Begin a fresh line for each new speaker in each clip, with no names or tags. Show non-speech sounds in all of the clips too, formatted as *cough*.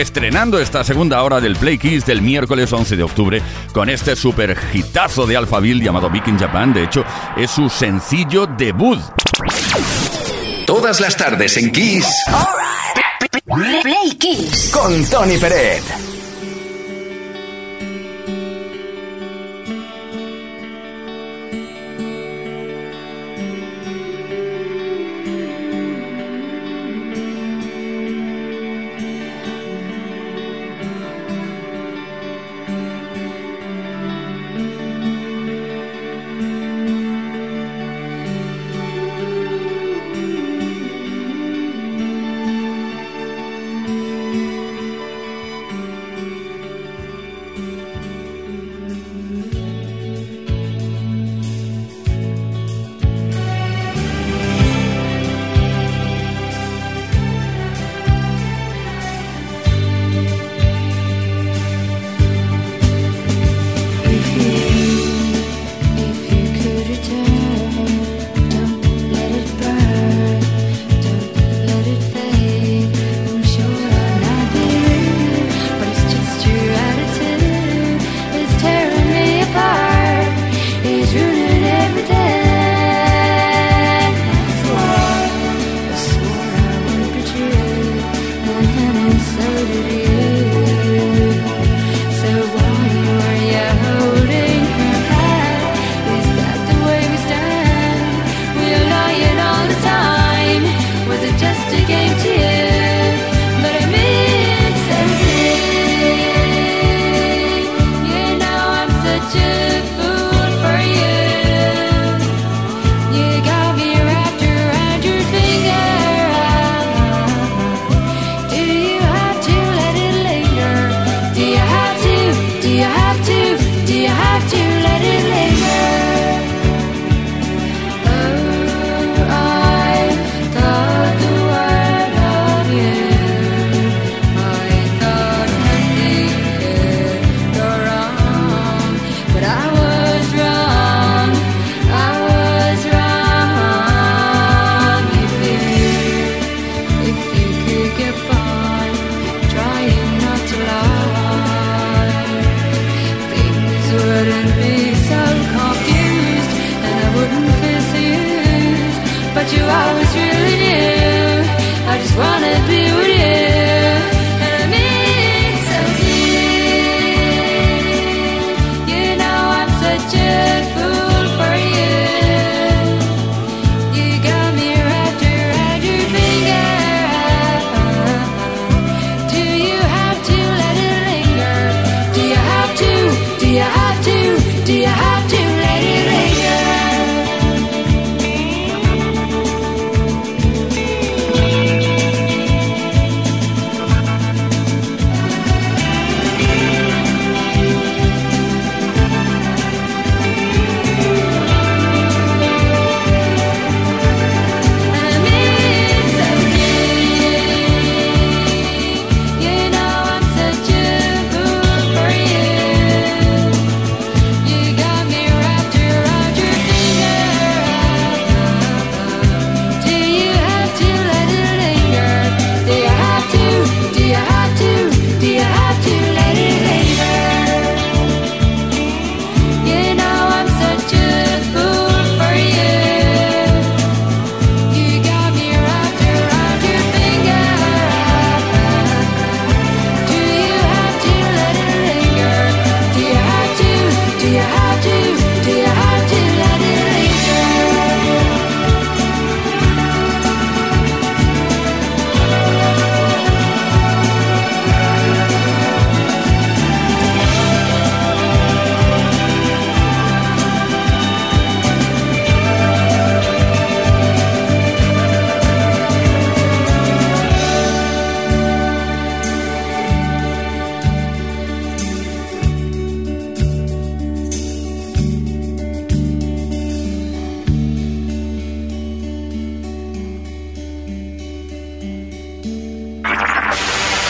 estrenando esta segunda hora del Play Kiss del miércoles 11 de octubre con este super hitazo de Alphaville llamado Viking Japan. De hecho, es su sencillo debut.
Todas las tardes en Kiss.
Play Kiss.
Con Tony Peret.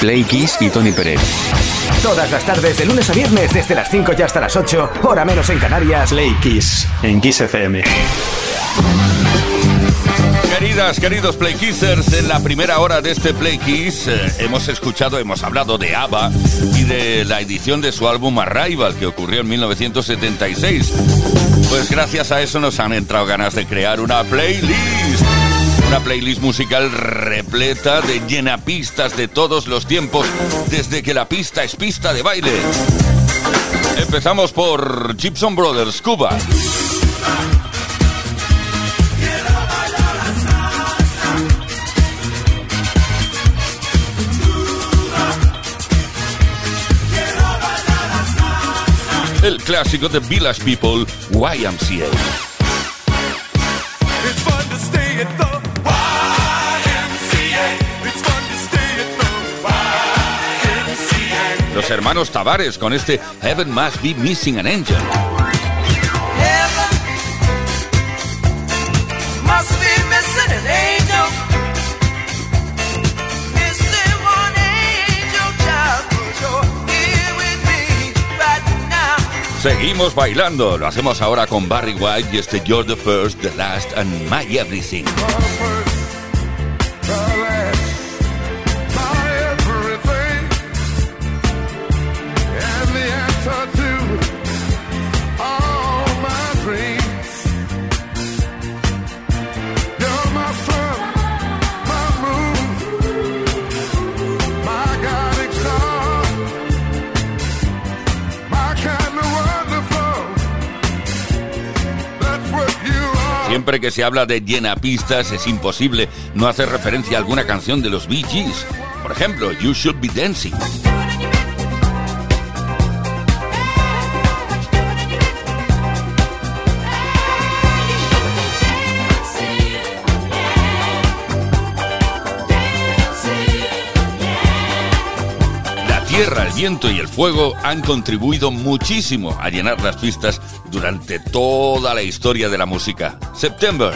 Play Kiss y Tony Pérez. Todas las tardes, de lunes a viernes, desde las 5 y hasta las 8, hora menos en Canarias.
Play Kiss, en Kiss FM
Queridas, queridos Play Kissers, en la primera hora de este Play Kiss eh, hemos escuchado, hemos hablado de ABBA y de la edición de su álbum Arrival que ocurrió en 1976. Pues gracias a eso nos han entrado ganas de crear una playlist. Una playlist musical repleta de llenapistas de todos los tiempos, desde que la pista es pista de baile. Empezamos por Gibson Brothers, Cuba. el clásico de Village People, YMCA. Los hermanos Tavares con este Heaven Must Be Missing an Angel. Seguimos bailando, lo hacemos ahora con Barry White y este You're the First, the Last and My Everything. Siempre que se habla de llenapistas es imposible no hacer referencia a alguna canción de los Bee Gees. Por ejemplo, You Should Be Dancing. Tierra, el viento y el fuego han contribuido muchísimo a llenar las pistas durante toda la historia de la música. September.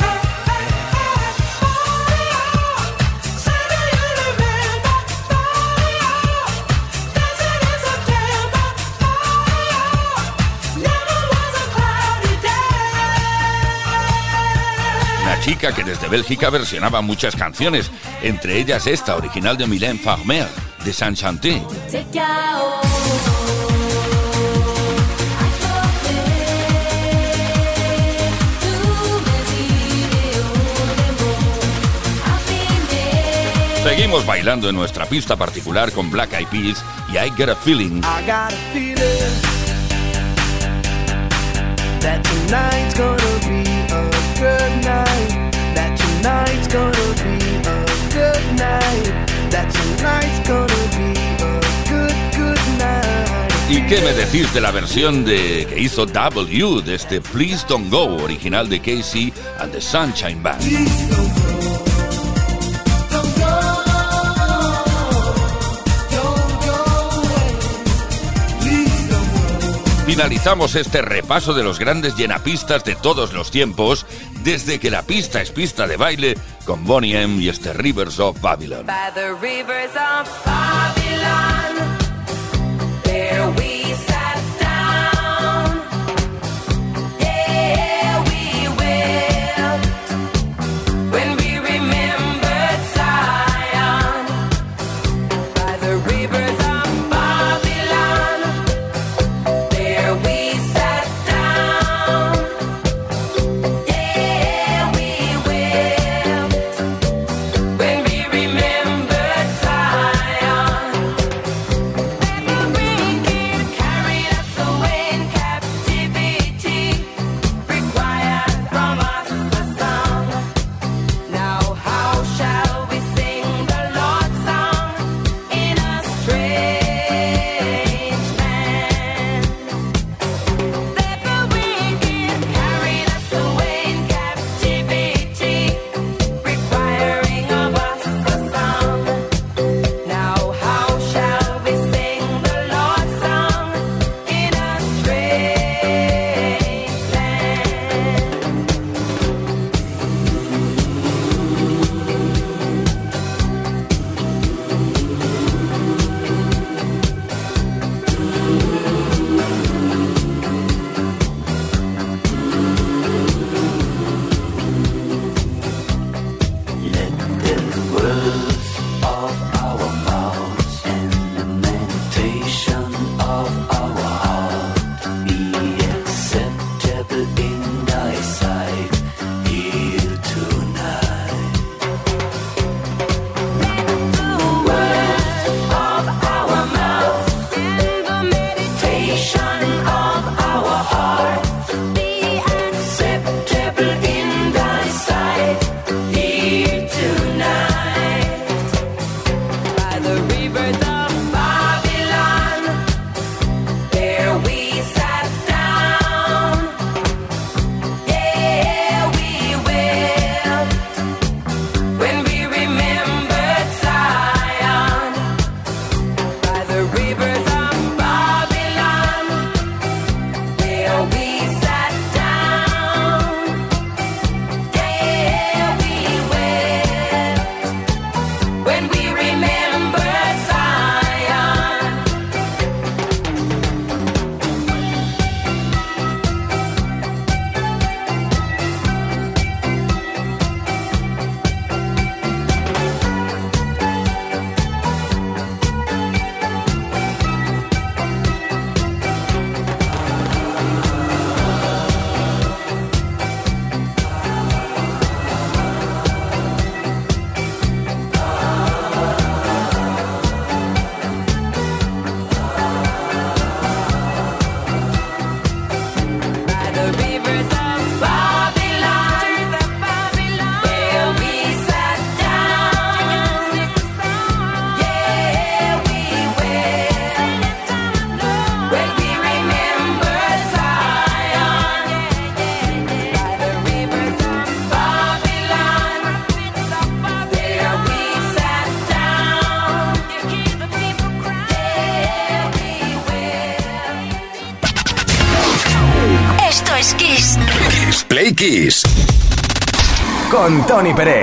Una chica que desde Bélgica versionaba muchas canciones, entre ellas esta original de Mylène Farmer de Saint Chanté. Seguimos bailando en nuestra pista particular con Black Eyed Peas y I Get a Feeling. I got a feeling that tonight's gonna be a good night. That tonight's gonna be a good night. ¿Y qué me decís de la versión de que hizo W de este Please Don't Go, original de Casey and the Sunshine Band? Finalizamos este repaso de los grandes llenapistas de todos los tiempos, desde que la pista es pista de baile, con Bonnie M y este Rivers of Babylon.
Play Con Tony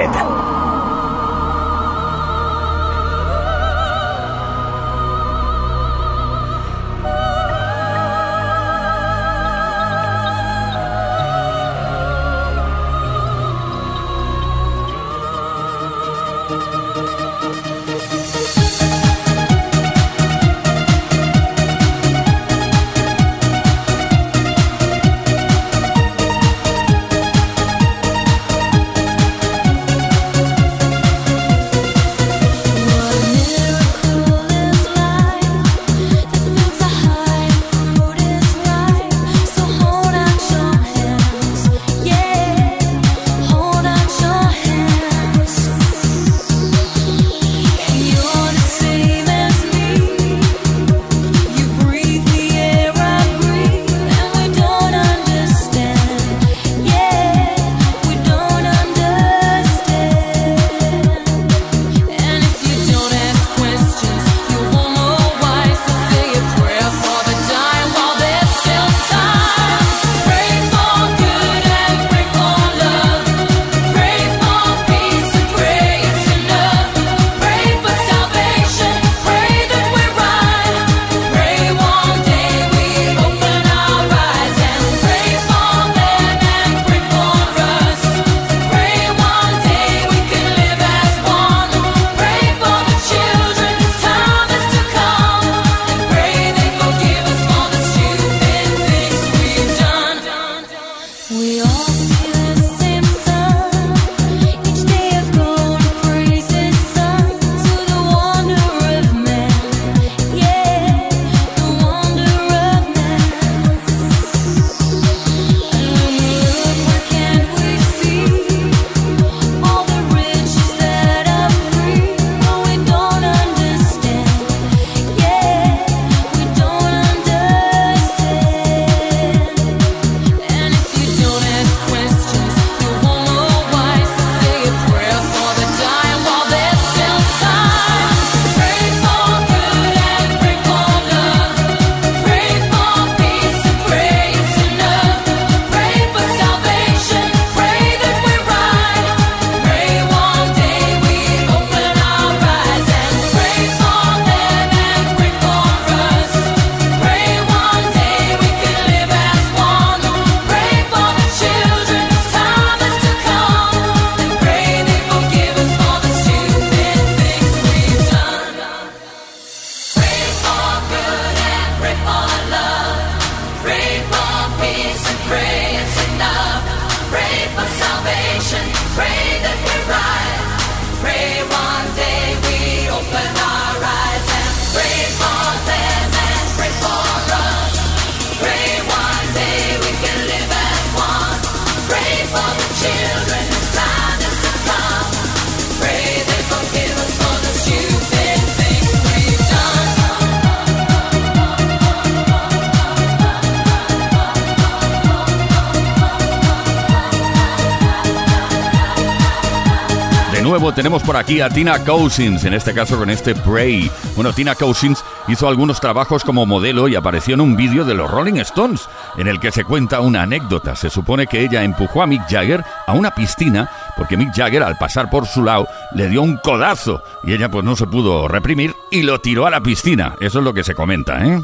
Peret.
tenemos por aquí a Tina Cousins, en este caso con este Pray. Bueno, Tina Cousins hizo algunos trabajos como modelo y apareció en un vídeo de los Rolling Stones, en el que se cuenta una anécdota. Se supone que ella empujó a Mick Jagger a una piscina porque Mick Jagger al pasar por su lado le dio un codazo y ella pues no se pudo reprimir y lo tiró a la piscina. Eso es lo que se comenta, ¿eh?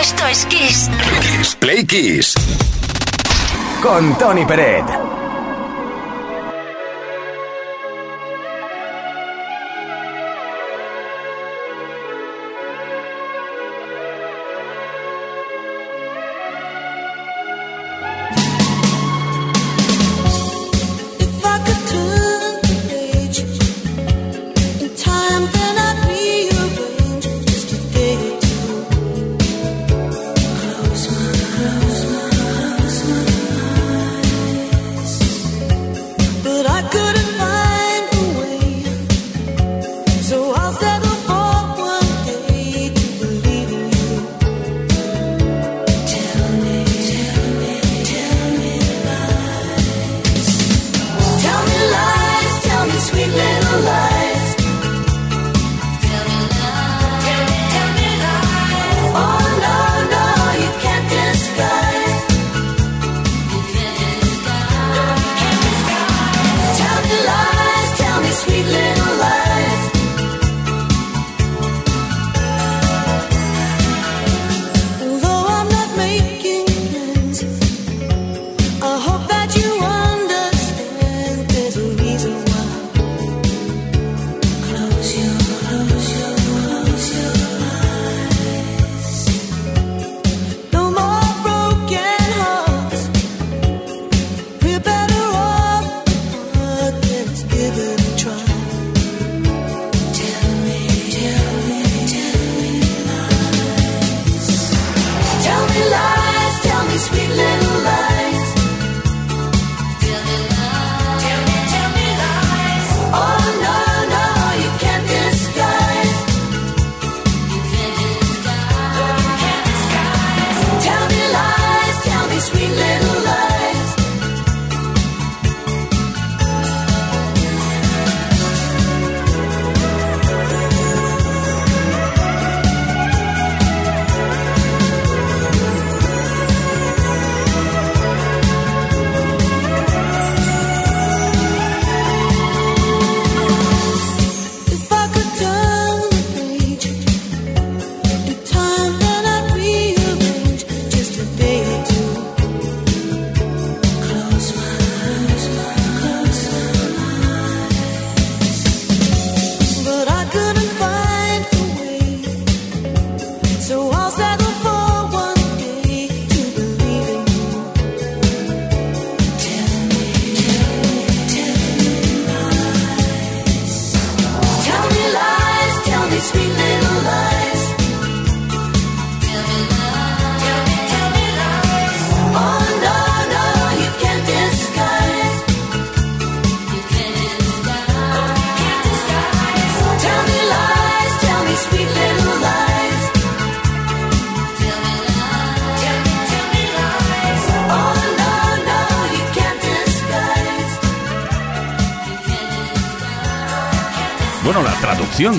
Esto es Kiss. Kiss Play Kiss. Con Tony Peret.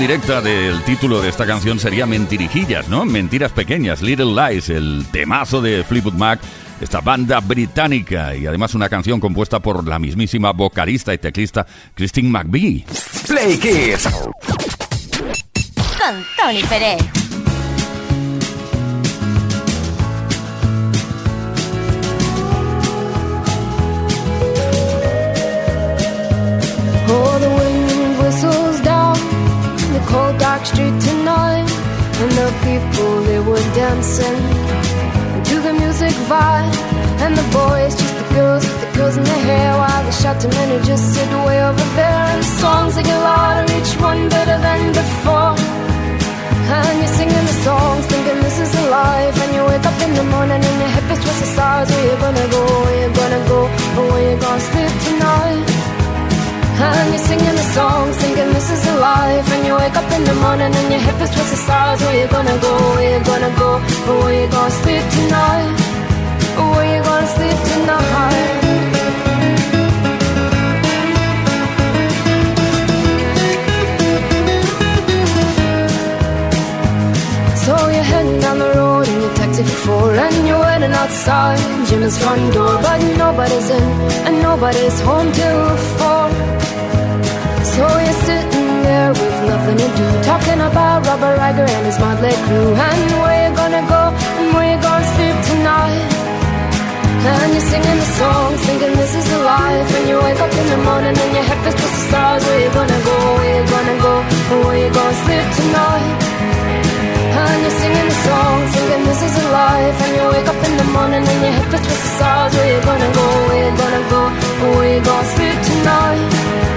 Directa del título de esta canción sería Mentirijillas, ¿no? Mentiras pequeñas, Little Lies, el temazo de Fleetwood Mac, esta banda británica y además una canción compuesta por la mismísima vocalista y teclista Christine McVie.
Play Kids
con Tony Pérez.
Street tonight And the people they were dancing. To the music vibe And the boys, just the girls with the girls in their hair While the shouting men who just sit way over there. And the songs they get louder, each one better than before. And you're singing the songs, thinking this is a life. And you wake up in the morning and your hip is twisted sides. Where you gonna go, where you gonna go? Or where you gonna sleep tonight life. And you wake up in the morning and your hip is twisted sides. Where you gonna go? Where you gonna go? Where you gonna sleep tonight? Where you gonna sleep tonight? So you're heading down the road in your taxi for And you're waiting outside Jimmy's front door But nobody's in and nobody's home till four so you're sitting there with nothing to do, talking about Robert Riger and his motley crew, and where you gonna go and where you gonna sleep tonight. And you're singing the songs, thinking this is a life. And you wake up in the morning and your head feels just the stars. Where you gonna go? Where you gonna go? And where you gonna sleep tonight? And you're singing the songs, thinking this is a life. And you wake up in the morning and your head feels just the stars. Where you gonna go? Where you gonna go? And where you gonna sleep tonight?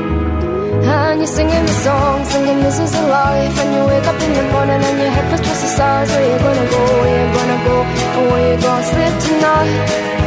and you're singing the song, singing this is a life. And you wake up in the morning and your head feels twice the size Where you gonna go, where you gonna go And where you gonna sleep tonight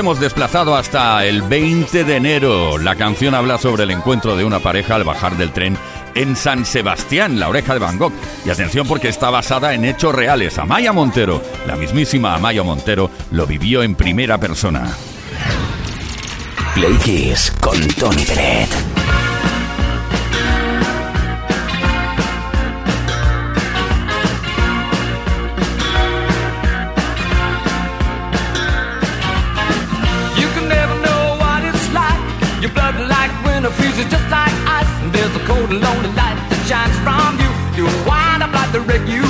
hemos desplazado hasta el 20 de enero. La canción habla sobre el encuentro de una pareja al bajar del tren en San Sebastián, la oreja de Van Gogh. Y atención porque está basada en hechos reales. Amaya Montero, la mismísima Amaya Montero, lo vivió en primera persona.
Play Kiss con Tony Peret.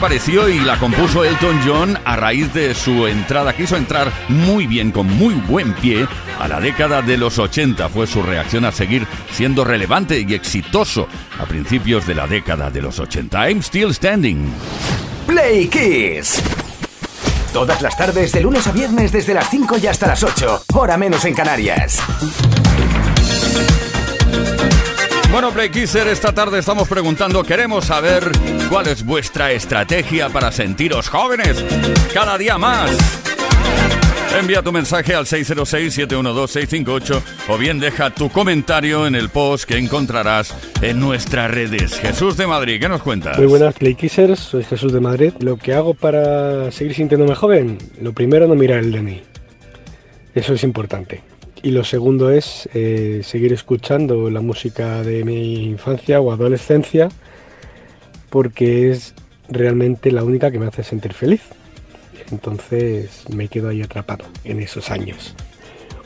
apareció y la compuso Elton John a raíz de su entrada. Quiso entrar muy bien, con muy buen pie, a la década de los 80. Fue su reacción a seguir siendo relevante y exitoso a principios de la década de los 80. I'm still standing.
Play Kiss. Todas las tardes, de lunes a viernes, desde las 5 y hasta las 8. Hora menos en Canarias.
Bueno, Play Kisser, esta tarde estamos preguntando, queremos saber cuál es vuestra estrategia para sentiros jóvenes cada día más. Envía tu mensaje al 606-712-658 o bien deja tu comentario en el post que encontrarás en nuestras redes. Jesús de Madrid, ¿qué nos cuentas?
Muy buenas Playkissers, soy Jesús de Madrid. Lo que hago para seguir sintiéndome joven, lo primero no mirar el DNI. Eso es importante. Y lo segundo es eh, seguir escuchando la música de mi infancia o adolescencia porque es realmente la única que me hace sentir feliz. Entonces me quedo ahí atrapado en esos años.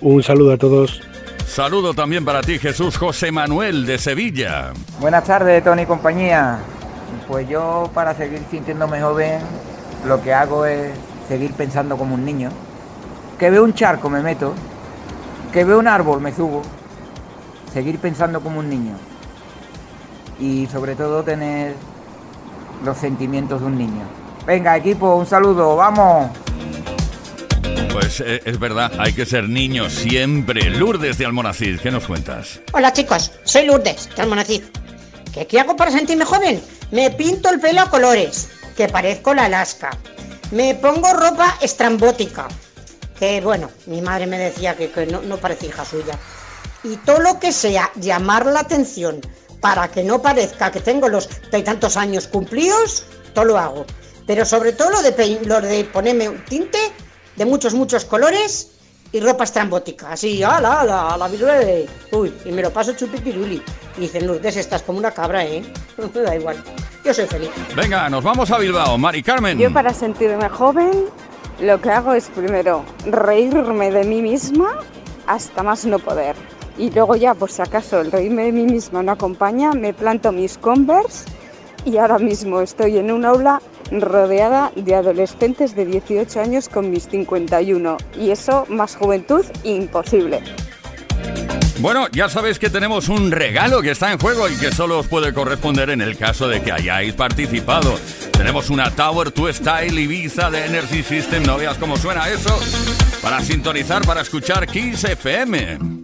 Un saludo a todos.
Saludo también para ti, Jesús José Manuel de Sevilla.
Buenas tardes, Tony y compañía. Pues yo para seguir sintiéndome joven, lo que hago es seguir pensando como un niño. Que veo un charco me meto, que veo un árbol me subo. Seguir pensando como un niño. Y sobre todo tener los sentimientos de un niño. Venga, equipo, un saludo, vamos.
Pues eh, es verdad, hay que ser niño siempre. Lourdes de Almonacid, ¿qué nos cuentas?
Hola chicos, soy Lourdes, de Almonacid. ¿Qué, ¿Qué hago para sentirme joven? Me pinto el pelo a colores, que parezco la Alaska. Me pongo ropa estrambótica, que bueno, mi madre me decía que, que no, no parecía hija suya. Y todo lo que sea llamar la atención para que no parezca que tengo los tantos años cumplidos, todo lo hago. Pero sobre todo lo de, lo de ponerme un tinte de muchos, muchos colores y ropa estrambótica. Así, ala, ala, a la virule. Uy, y me lo paso chupipiruli. Y dicen, Lourdes, estás como una cabra, ¿eh? *laughs* da igual. Yo soy feliz.
Venga, nos vamos a Bilbao. Mari Carmen.
Yo para sentirme joven, lo que hago es primero reírme de mí misma hasta más no poder. Y luego ya, por si acaso el reírme de mí misma no acompaña, me planto mis Converse y ahora mismo estoy en un aula rodeada de adolescentes de 18 años con mis 51. Y eso, más juventud, imposible.
Bueno, ya sabéis que tenemos un regalo que está en juego y que solo os puede corresponder en el caso de que hayáis participado. Tenemos una Tower to Style Ibiza de Energy System, no veas cómo suena eso, para sintonizar, para escuchar Kiss FM.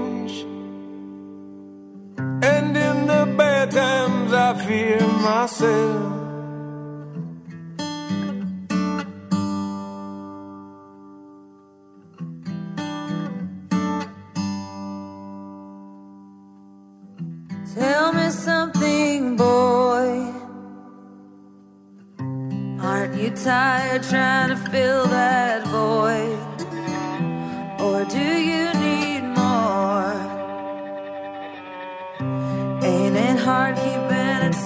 I fear myself.
Tell me something, boy. Aren't you tired trying to fill that void? Or do you need more? Ain't it hard keeping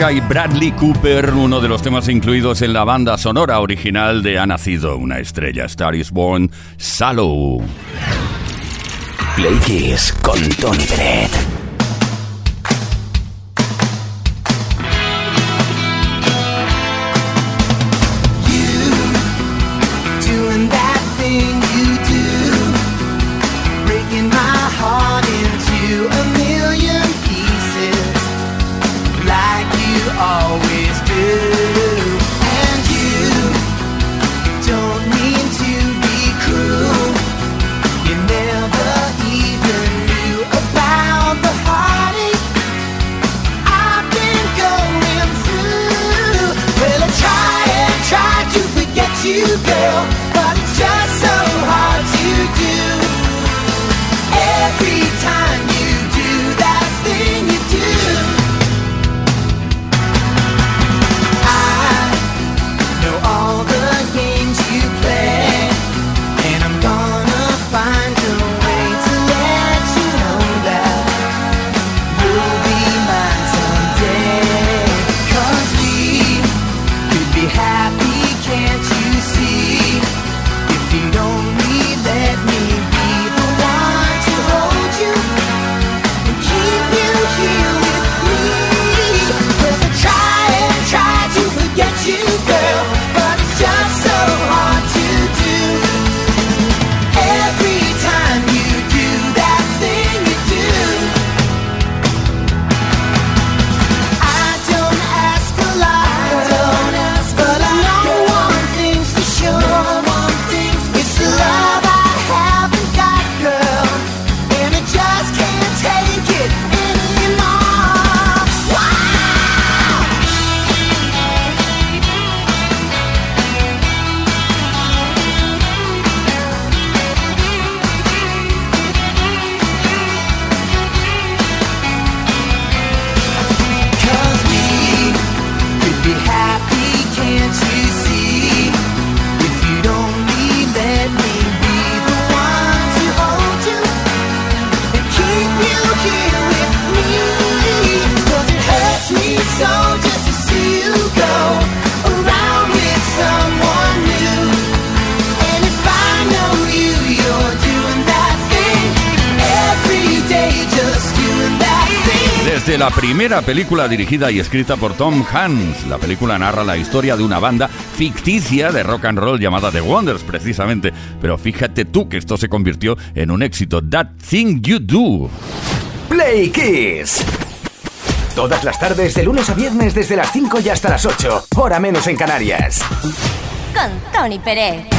Y Bradley Cooper, uno de los temas incluidos en la banda sonora original de Ha nacido una estrella, Star is Born, Sallow.
Play Kiss con Tony Bennett.
la primera película dirigida y escrita por Tom Hanks. La película narra la historia de una banda ficticia de rock and roll llamada The Wonders, precisamente. Pero fíjate tú que esto se convirtió en un éxito. That Thing You Do.
Play Kiss. Todas las tardes, de lunes a viernes, desde las 5 y hasta las 8, hora menos en Canarias.
Con Tony Pérez.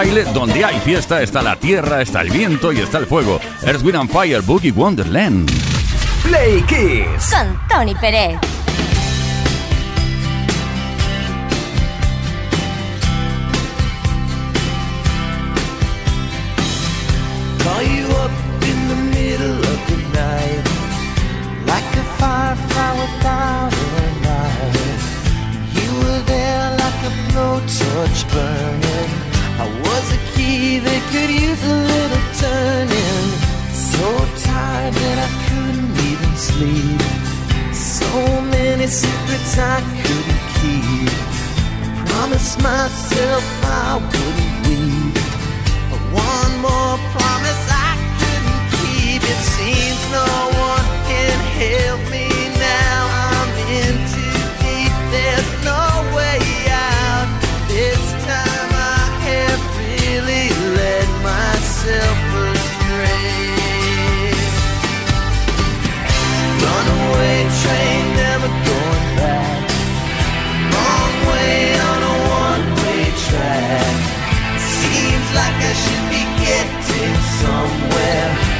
baile, donde hay fiesta está la tierra, está el viento y está el fuego. Earth, Wind and Fire, Boogie Wonderland.
Play Kiss.
Con Tony Pérez.
nights I couldn't keep. I promised myself I wouldn't weep. But one more promise I couldn't keep. It seems no one can help me. get to somewhere.